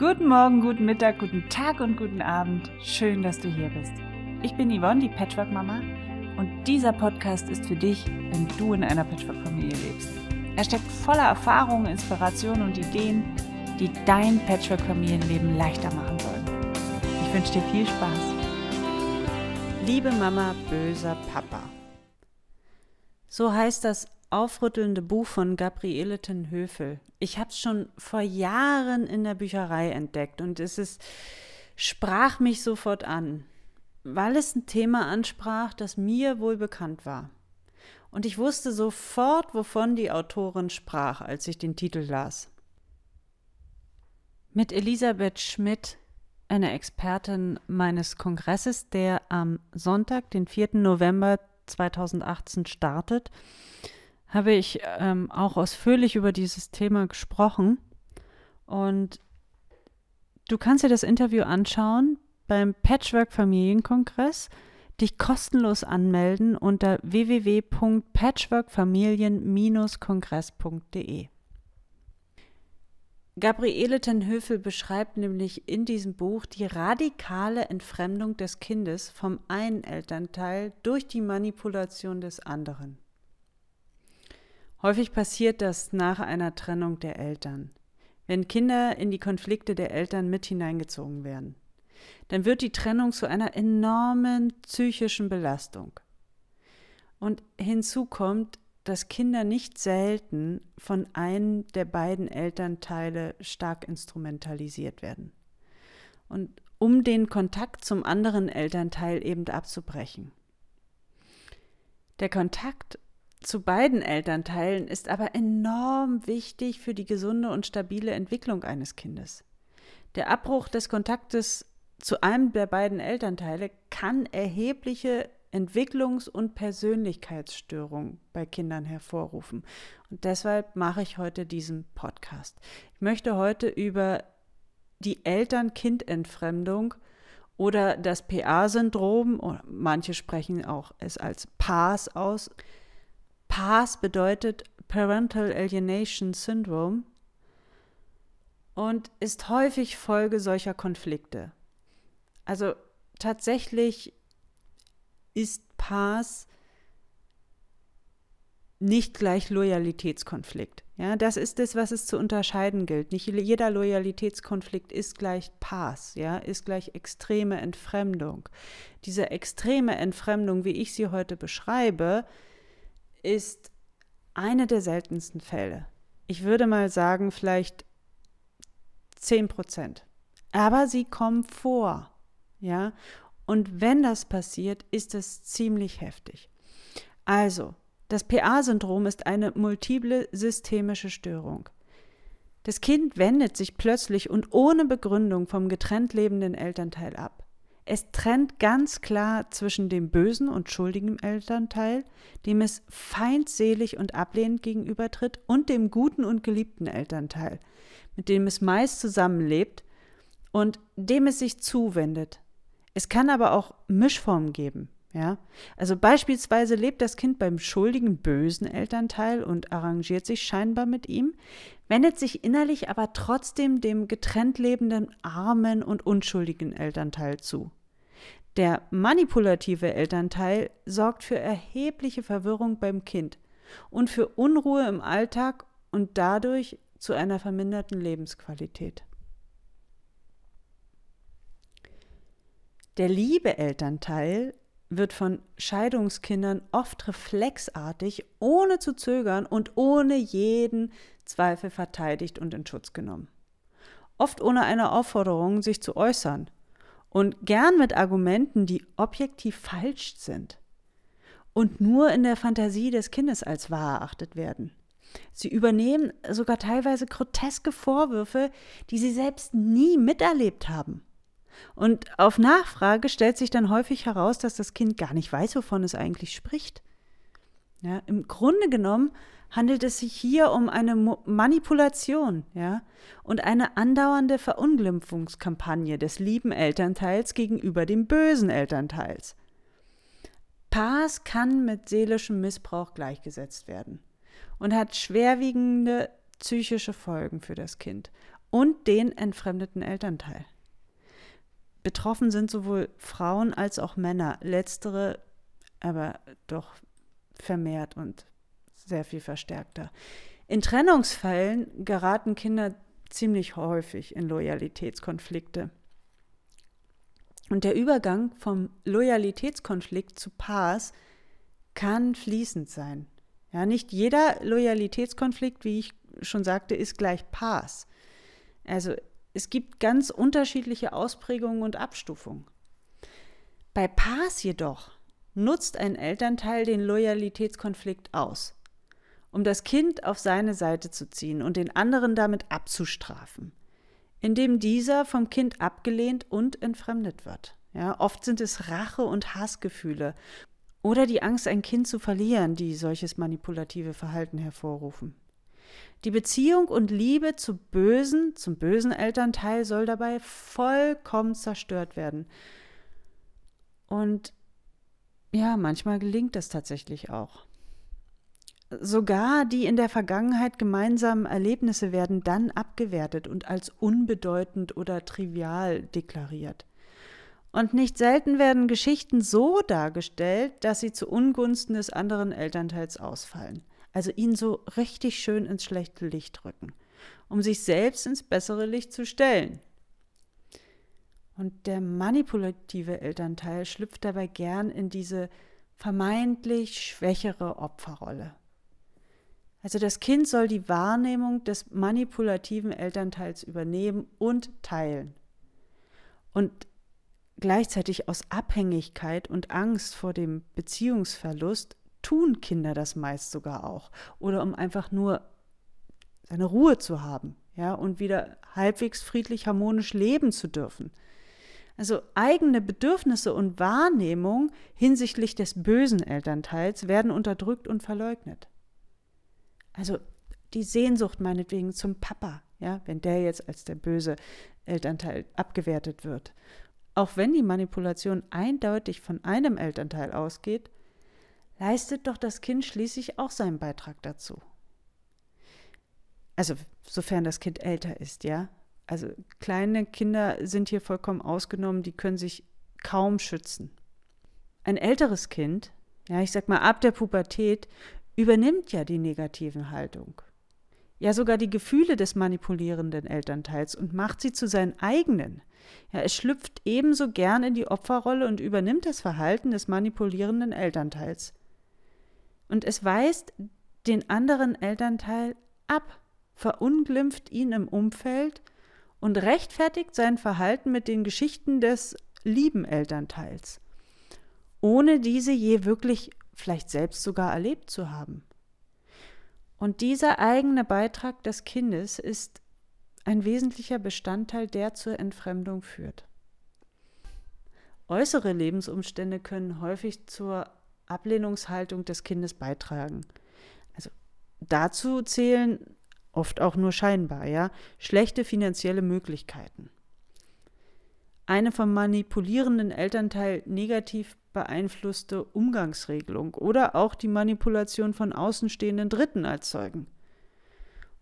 Guten Morgen, guten Mittag, guten Tag und guten Abend. Schön, dass du hier bist. Ich bin Yvonne, die Patchwork-Mama, und dieser Podcast ist für dich, wenn du in einer Patchwork-Familie lebst. Er steckt voller Erfahrungen, Inspirationen und Ideen, die dein Patchwork-Familienleben leichter machen sollen. Ich wünsche dir viel Spaß. Liebe Mama, böser Papa. So heißt das aufrüttelnde Buch von Gabriele Tenhöfel. Ich habe es schon vor Jahren in der Bücherei entdeckt und es ist, sprach mich sofort an, weil es ein Thema ansprach, das mir wohl bekannt war. Und ich wusste sofort, wovon die Autorin sprach, als ich den Titel las. Mit Elisabeth Schmidt, einer Expertin meines Kongresses, der am Sonntag, den 4. November 2018 startet, habe ich ähm, auch ausführlich über dieses Thema gesprochen. Und du kannst dir das Interview anschauen beim Patchwork Familienkongress, dich kostenlos anmelden unter www.patchworkfamilien-kongress.de. Gabriele Tenhöfel beschreibt nämlich in diesem Buch die radikale Entfremdung des Kindes vom einen Elternteil durch die Manipulation des anderen. Häufig passiert das nach einer Trennung der Eltern, wenn Kinder in die Konflikte der Eltern mit hineingezogen werden. Dann wird die Trennung zu einer enormen psychischen Belastung. Und hinzu kommt, dass Kinder nicht selten von einem der beiden Elternteile stark instrumentalisiert werden. Und um den Kontakt zum anderen Elternteil eben abzubrechen. Der Kontakt zu beiden Elternteilen ist aber enorm wichtig für die gesunde und stabile Entwicklung eines Kindes. Der Abbruch des Kontaktes zu einem der beiden Elternteile kann erhebliche Entwicklungs- und Persönlichkeitsstörungen bei Kindern hervorrufen. Und deshalb mache ich heute diesen Podcast. Ich möchte heute über die Eltern-Kind-Entfremdung oder das PA-Syndrom, manche sprechen auch es als PAS aus, PAS bedeutet Parental Alienation Syndrome und ist häufig Folge solcher Konflikte. Also tatsächlich ist PAS nicht gleich Loyalitätskonflikt. Ja, das ist es, was es zu unterscheiden gilt. Nicht jeder Loyalitätskonflikt ist gleich Pass, ja, ist gleich extreme Entfremdung. Diese extreme Entfremdung, wie ich sie heute beschreibe, ist eine der seltensten Fälle. Ich würde mal sagen, vielleicht 10 Prozent. Aber sie kommen vor. Ja? Und wenn das passiert, ist es ziemlich heftig. Also, das PA-Syndrom ist eine multiple systemische Störung. Das Kind wendet sich plötzlich und ohne Begründung vom getrennt lebenden Elternteil ab. Es trennt ganz klar zwischen dem bösen und schuldigen Elternteil, dem es feindselig und ablehnend gegenübertritt, und dem guten und geliebten Elternteil, mit dem es meist zusammenlebt und dem es sich zuwendet. Es kann aber auch Mischformen geben. Ja? Also beispielsweise lebt das Kind beim schuldigen, bösen Elternteil und arrangiert sich scheinbar mit ihm, wendet sich innerlich aber trotzdem dem getrennt lebenden, armen und unschuldigen Elternteil zu. Der manipulative Elternteil sorgt für erhebliche Verwirrung beim Kind und für Unruhe im Alltag und dadurch zu einer verminderten Lebensqualität. Der liebe Elternteil wird von Scheidungskindern oft reflexartig, ohne zu zögern und ohne jeden Zweifel verteidigt und in Schutz genommen. Oft ohne eine Aufforderung, sich zu äußern und gern mit Argumenten, die objektiv falsch sind und nur in der Fantasie des Kindes als wahr erachtet werden. Sie übernehmen sogar teilweise groteske Vorwürfe, die sie selbst nie miterlebt haben. Und auf Nachfrage stellt sich dann häufig heraus, dass das Kind gar nicht weiß, wovon es eigentlich spricht. Ja, Im Grunde genommen handelt es sich hier um eine Manipulation ja, und eine andauernde Verunglimpfungskampagne des lieben Elternteils gegenüber dem bösen Elternteils. Paas kann mit seelischem Missbrauch gleichgesetzt werden und hat schwerwiegende psychische Folgen für das Kind. und den entfremdeten Elternteil. Betroffen sind sowohl Frauen als auch Männer, letztere aber doch vermehrt und sehr viel verstärkter. In Trennungsfällen geraten Kinder ziemlich häufig in Loyalitätskonflikte. Und der Übergang vom Loyalitätskonflikt zu Paars kann fließend sein. Ja, nicht jeder Loyalitätskonflikt, wie ich schon sagte, ist gleich Paars. Also es gibt ganz unterschiedliche Ausprägungen und Abstufungen. Bei Paars jedoch nutzt ein Elternteil den Loyalitätskonflikt aus, um das Kind auf seine Seite zu ziehen und den anderen damit abzustrafen, indem dieser vom Kind abgelehnt und entfremdet wird. Ja, oft sind es Rache- und Hassgefühle oder die Angst, ein Kind zu verlieren, die solches manipulative Verhalten hervorrufen. Die Beziehung und Liebe zu bösen, zum bösen Elternteil soll dabei vollkommen zerstört werden. Und ja, manchmal gelingt das tatsächlich auch. Sogar die in der Vergangenheit gemeinsamen Erlebnisse werden dann abgewertet und als unbedeutend oder trivial deklariert. Und nicht selten werden Geschichten so dargestellt, dass sie zu Ungunsten des anderen Elternteils ausfallen. Also ihn so richtig schön ins schlechte Licht rücken, um sich selbst ins bessere Licht zu stellen. Und der manipulative Elternteil schlüpft dabei gern in diese vermeintlich schwächere Opferrolle. Also das Kind soll die Wahrnehmung des manipulativen Elternteils übernehmen und teilen. Und gleichzeitig aus Abhängigkeit und Angst vor dem Beziehungsverlust tun Kinder das meist sogar auch. Oder um einfach nur seine Ruhe zu haben, ja, und wieder halbwegs friedlich harmonisch leben zu dürfen. Also eigene Bedürfnisse und Wahrnehmung hinsichtlich des bösen Elternteils werden unterdrückt und verleugnet. Also die Sehnsucht meinetwegen zum Papa, ja, wenn der jetzt als der böse Elternteil abgewertet wird. Auch wenn die Manipulation eindeutig von einem Elternteil ausgeht, leistet doch das Kind schließlich auch seinen Beitrag dazu. Also sofern das Kind älter ist, ja. Also kleine Kinder sind hier vollkommen ausgenommen, die können sich kaum schützen. Ein älteres Kind, ja, ich sag mal ab der Pubertät, übernimmt ja die negativen Haltung. Ja, sogar die Gefühle des manipulierenden Elternteils und macht sie zu seinen eigenen. Ja, es schlüpft ebenso gern in die Opferrolle und übernimmt das Verhalten des manipulierenden Elternteils und es weist den anderen Elternteil ab, verunglimpft ihn im Umfeld und rechtfertigt sein Verhalten mit den Geschichten des lieben Elternteils, ohne diese je wirklich vielleicht selbst sogar erlebt zu haben. Und dieser eigene Beitrag des Kindes ist ein wesentlicher Bestandteil, der zur Entfremdung führt. Äußere Lebensumstände können häufig zur Ablehnungshaltung des Kindes beitragen. Also dazu zählen oft auch nur scheinbar, ja, schlechte finanzielle Möglichkeiten. Eine vom manipulierenden Elternteil negativ beeinflusste Umgangsregelung oder auch die Manipulation von außenstehenden Dritten als Zeugen.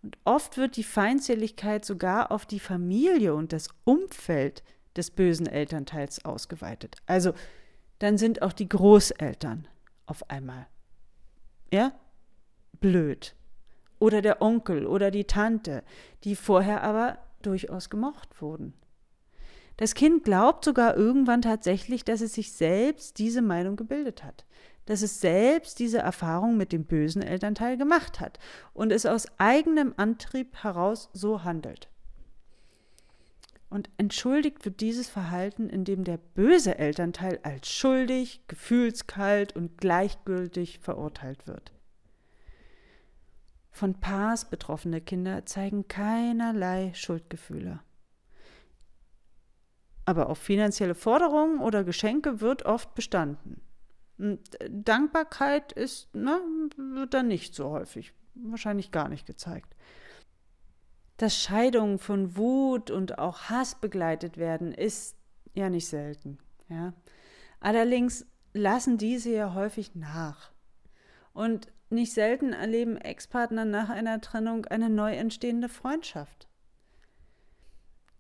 Und oft wird die Feindseligkeit sogar auf die Familie und das Umfeld des bösen Elternteils ausgeweitet. Also dann sind auch die Großeltern auf einmal. Ja? Blöd. Oder der Onkel oder die Tante, die vorher aber durchaus gemocht wurden. Das Kind glaubt sogar irgendwann tatsächlich, dass es sich selbst diese Meinung gebildet hat, dass es selbst diese Erfahrung mit dem bösen Elternteil gemacht hat und es aus eigenem Antrieb heraus so handelt. Und entschuldigt wird dieses Verhalten, indem der böse Elternteil als schuldig, gefühlskalt und gleichgültig verurteilt wird. Von Paars betroffene Kinder zeigen keinerlei Schuldgefühle. Aber auf finanzielle Forderungen oder Geschenke wird oft bestanden. Und Dankbarkeit ist, ne, wird dann nicht so häufig, wahrscheinlich gar nicht gezeigt dass Scheidungen von Wut und auch Hass begleitet werden, ist ja nicht selten. Ja? Allerdings lassen diese ja häufig nach. Und nicht selten erleben Ex-Partner nach einer Trennung eine neu entstehende Freundschaft.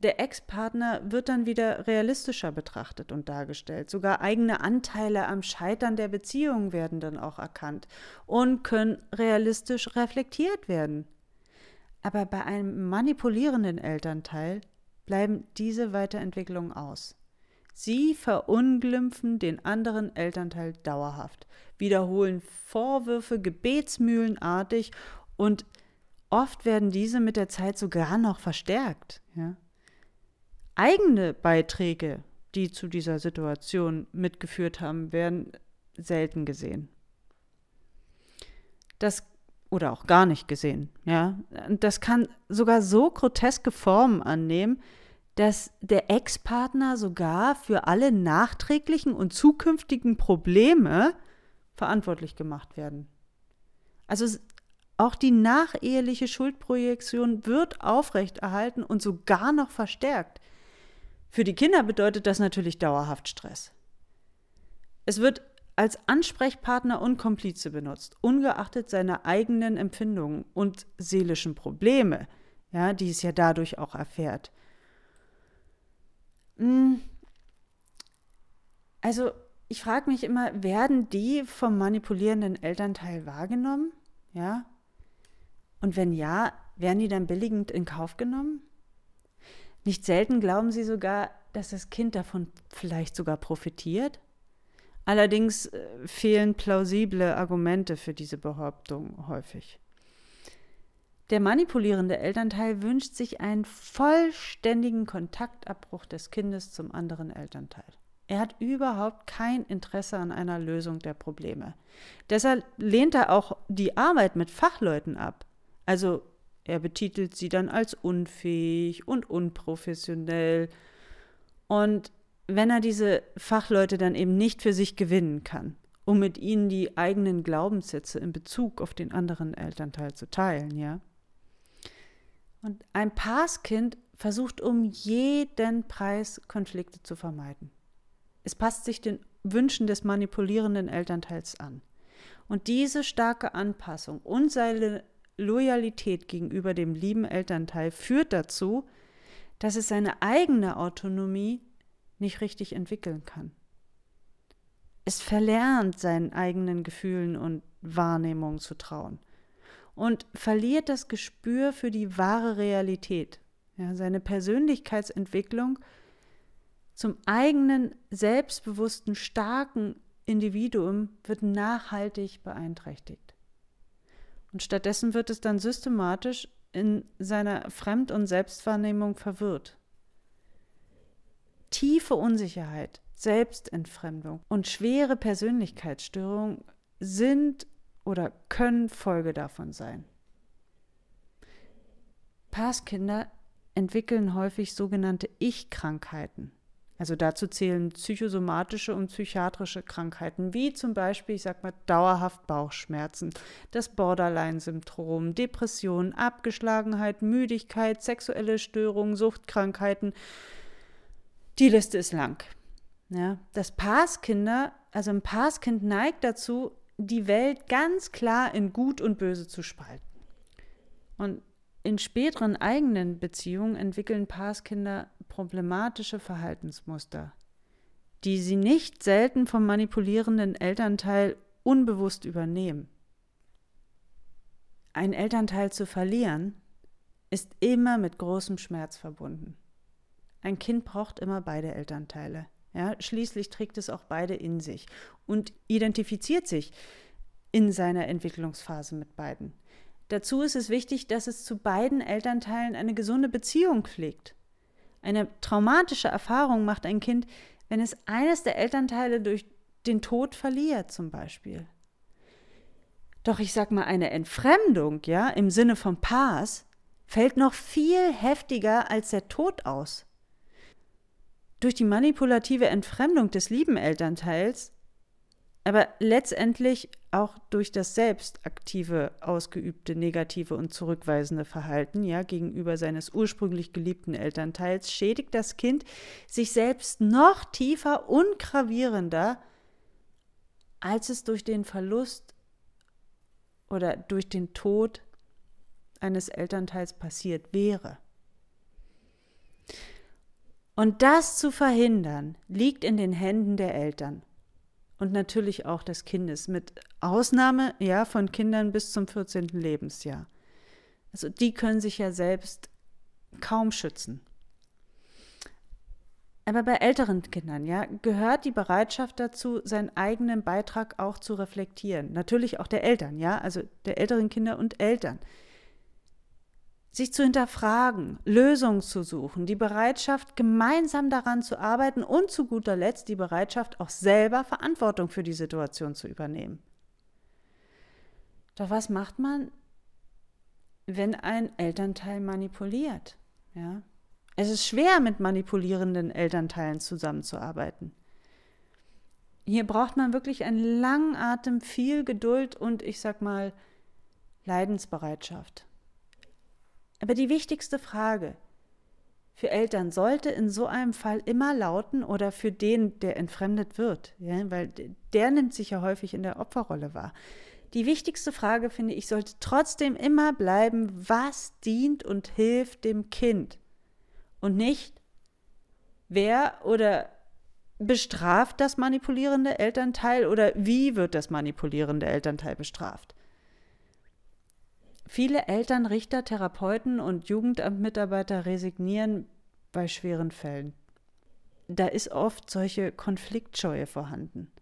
der Ex-Partner wird dann wieder realistischer betrachtet und dargestellt. Sogar eigene Anteile am Scheitern der Beziehung werden dann auch erkannt und können realistisch reflektiert werden. Aber bei einem manipulierenden Elternteil bleiben diese Weiterentwicklungen aus. Sie verunglimpfen den anderen Elternteil dauerhaft, wiederholen Vorwürfe gebetsmühlenartig und oft werden diese mit der Zeit sogar noch verstärkt. Ja? Eigene Beiträge, die zu dieser Situation mitgeführt haben, werden selten gesehen. Das oder auch gar nicht gesehen, ja. Das kann sogar so groteske Formen annehmen, dass der Ex-Partner sogar für alle nachträglichen und zukünftigen Probleme verantwortlich gemacht werden. Also auch die nacheheliche Schuldprojektion wird aufrechterhalten und sogar noch verstärkt. Für die Kinder bedeutet das natürlich dauerhaft Stress. Es wird als Ansprechpartner und Komplize benutzt, ungeachtet seiner eigenen Empfindungen und seelischen Probleme, ja, die es ja dadurch auch erfährt. Hm. Also, ich frage mich immer, werden die vom manipulierenden Elternteil wahrgenommen? Ja? Und wenn ja, werden die dann billigend in Kauf genommen? Nicht selten glauben sie sogar, dass das Kind davon vielleicht sogar profitiert. Allerdings äh, fehlen plausible Argumente für diese Behauptung häufig. Der manipulierende Elternteil wünscht sich einen vollständigen Kontaktabbruch des Kindes zum anderen Elternteil. Er hat überhaupt kein Interesse an einer Lösung der Probleme. Deshalb lehnt er auch die Arbeit mit Fachleuten ab. Also er betitelt sie dann als unfähig und unprofessionell. Und wenn er diese Fachleute dann eben nicht für sich gewinnen kann, um mit ihnen die eigenen Glaubenssätze in Bezug auf den anderen Elternteil zu teilen, ja, und ein Passkind versucht um jeden Preis Konflikte zu vermeiden. Es passt sich den Wünschen des manipulierenden Elternteils an. Und diese starke Anpassung und seine Loyalität gegenüber dem lieben Elternteil führt dazu, dass es seine eigene Autonomie nicht richtig entwickeln kann. Es verlernt, seinen eigenen Gefühlen und Wahrnehmungen zu trauen und verliert das Gespür für die wahre Realität. Ja, seine Persönlichkeitsentwicklung zum eigenen, selbstbewussten, starken Individuum wird nachhaltig beeinträchtigt. Und stattdessen wird es dann systematisch in seiner Fremd- und Selbstwahrnehmung verwirrt. Tiefe Unsicherheit, Selbstentfremdung und schwere Persönlichkeitsstörungen sind oder können Folge davon sein. Passkinder entwickeln häufig sogenannte Ich-Krankheiten. Also dazu zählen psychosomatische und psychiatrische Krankheiten, wie zum Beispiel, ich sag mal, dauerhaft Bauchschmerzen, das Borderline-Syndrom, Depressionen, Abgeschlagenheit, Müdigkeit, sexuelle Störungen, Suchtkrankheiten. Die Liste ist lang. Ja, das Passkinder, also ein Paskind neigt dazu, die Welt ganz klar in Gut und Böse zu spalten. Und in späteren eigenen Beziehungen entwickeln Paaskinder problematische Verhaltensmuster, die sie nicht selten vom manipulierenden Elternteil unbewusst übernehmen. Ein Elternteil zu verlieren ist immer mit großem Schmerz verbunden. Ein Kind braucht immer beide Elternteile. Ja, schließlich trägt es auch beide in sich und identifiziert sich in seiner Entwicklungsphase mit beiden. Dazu ist es wichtig, dass es zu beiden Elternteilen eine gesunde Beziehung pflegt. Eine traumatische Erfahrung macht ein Kind, wenn es eines der Elternteile durch den Tod verliert, zum Beispiel. Doch ich sag mal, eine Entfremdung, ja, im Sinne von Paas, fällt noch viel heftiger als der Tod aus. Durch die manipulative Entfremdung des lieben Elternteils, aber letztendlich auch durch das selbst aktive, ausgeübte, negative und zurückweisende Verhalten ja, gegenüber seines ursprünglich geliebten Elternteils schädigt das Kind sich selbst noch tiefer und gravierender, als es durch den Verlust oder durch den Tod eines Elternteils passiert wäre. Und das zu verhindern, liegt in den Händen der Eltern und natürlich auch des Kindes, mit Ausnahme ja von Kindern bis zum 14. Lebensjahr. Also die können sich ja selbst kaum schützen. Aber bei älteren Kindern, ja, gehört die Bereitschaft dazu, seinen eigenen Beitrag auch zu reflektieren. Natürlich auch der Eltern, ja, also der älteren Kinder und Eltern. Sich zu hinterfragen, Lösungen zu suchen, die Bereitschaft, gemeinsam daran zu arbeiten und zu guter Letzt die Bereitschaft, auch selber Verantwortung für die Situation zu übernehmen. Doch was macht man, wenn ein Elternteil manipuliert? Ja? Es ist schwer, mit manipulierenden Elternteilen zusammenzuarbeiten. Hier braucht man wirklich einen langen Atem, viel Geduld und ich sag mal Leidensbereitschaft. Aber die wichtigste Frage für Eltern sollte in so einem Fall immer lauten oder für den, der entfremdet wird, ja, weil der nimmt sich ja häufig in der Opferrolle wahr. Die wichtigste Frage, finde ich, sollte trotzdem immer bleiben, was dient und hilft dem Kind? und nicht, wer oder bestraft das manipulierende Elternteil oder wie wird das manipulierende Elternteil bestraft. Viele Eltern, Richter, Therapeuten und Jugendamtmitarbeiter resignieren bei schweren Fällen. Da ist oft solche Konfliktscheue vorhanden.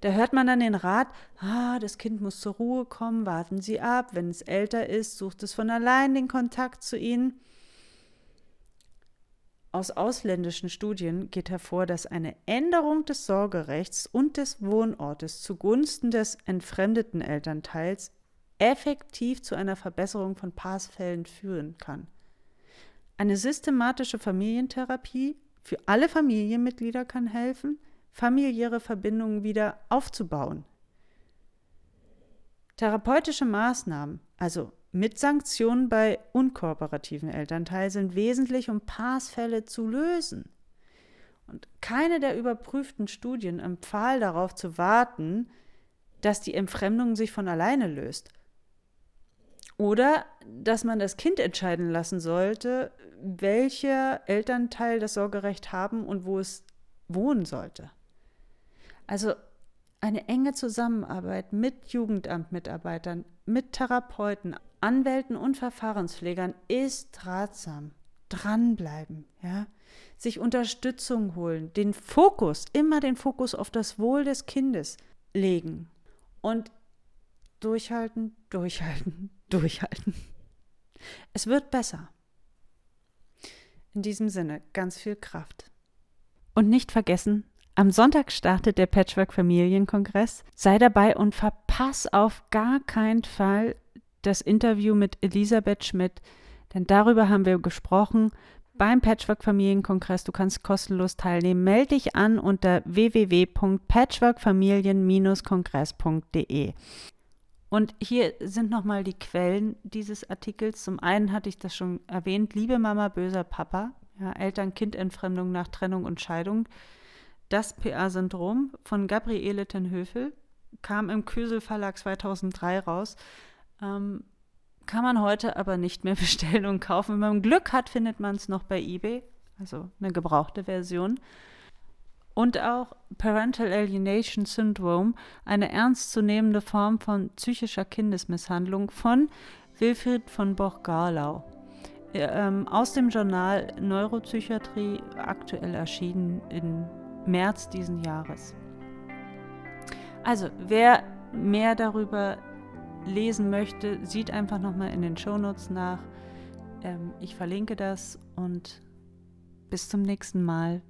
Da hört man dann den Rat, ah, das Kind muss zur Ruhe kommen, warten Sie ab, wenn es älter ist, sucht es von allein den Kontakt zu Ihnen. Aus ausländischen Studien geht hervor, dass eine Änderung des Sorgerechts und des Wohnortes zugunsten des entfremdeten Elternteils effektiv zu einer Verbesserung von Passfällen führen kann. Eine systematische Familientherapie für alle Familienmitglieder kann helfen, familiäre Verbindungen wieder aufzubauen. Therapeutische Maßnahmen, also mit Sanktionen bei unkooperativen Elternteilen sind wesentlich, um Passfälle zu lösen. Und keine der überprüften Studien empfahl darauf zu warten, dass die Entfremdung sich von alleine löst. Oder dass man das Kind entscheiden lassen sollte, welcher Elternteil das Sorgerecht haben und wo es wohnen sollte. Also eine enge Zusammenarbeit mit Jugendamtmitarbeitern, mit Therapeuten, Anwälten und Verfahrenspflegern ist ratsam. Dranbleiben, ja. Sich Unterstützung holen, den Fokus, immer den Fokus auf das Wohl des Kindes legen und durchhalten, durchhalten, durchhalten. Es wird besser. In diesem Sinne ganz viel Kraft. Und nicht vergessen, am Sonntag startet der Patchwork Familienkongress. Sei dabei und verpass auf gar keinen Fall das Interview mit Elisabeth Schmidt, denn darüber haben wir gesprochen beim Patchwork Familienkongress. Du kannst kostenlos teilnehmen. Melde dich an unter www.patchworkfamilien-kongress.de. Und hier sind nochmal die Quellen dieses Artikels. Zum einen hatte ich das schon erwähnt, liebe Mama, böser Papa, ja, Eltern-Kind-Entfremdung nach Trennung und Scheidung. Das PA-Syndrom von Gabriele Tenhöfel kam im Kösel Verlag 2003 raus. Ähm, kann man heute aber nicht mehr bestellen und kaufen. Wenn man Glück hat, findet man es noch bei eBay, also eine gebrauchte Version. Und auch Parental Alienation Syndrome, eine ernstzunehmende Form von psychischer Kindesmisshandlung von Wilfried von Boch-Garlau. Ähm, aus dem Journal Neuropsychiatrie, aktuell erschienen in März diesen Jahres. Also, wer mehr darüber lesen möchte, sieht einfach nochmal in den Shownotes nach. Ähm, ich verlinke das und bis zum nächsten Mal.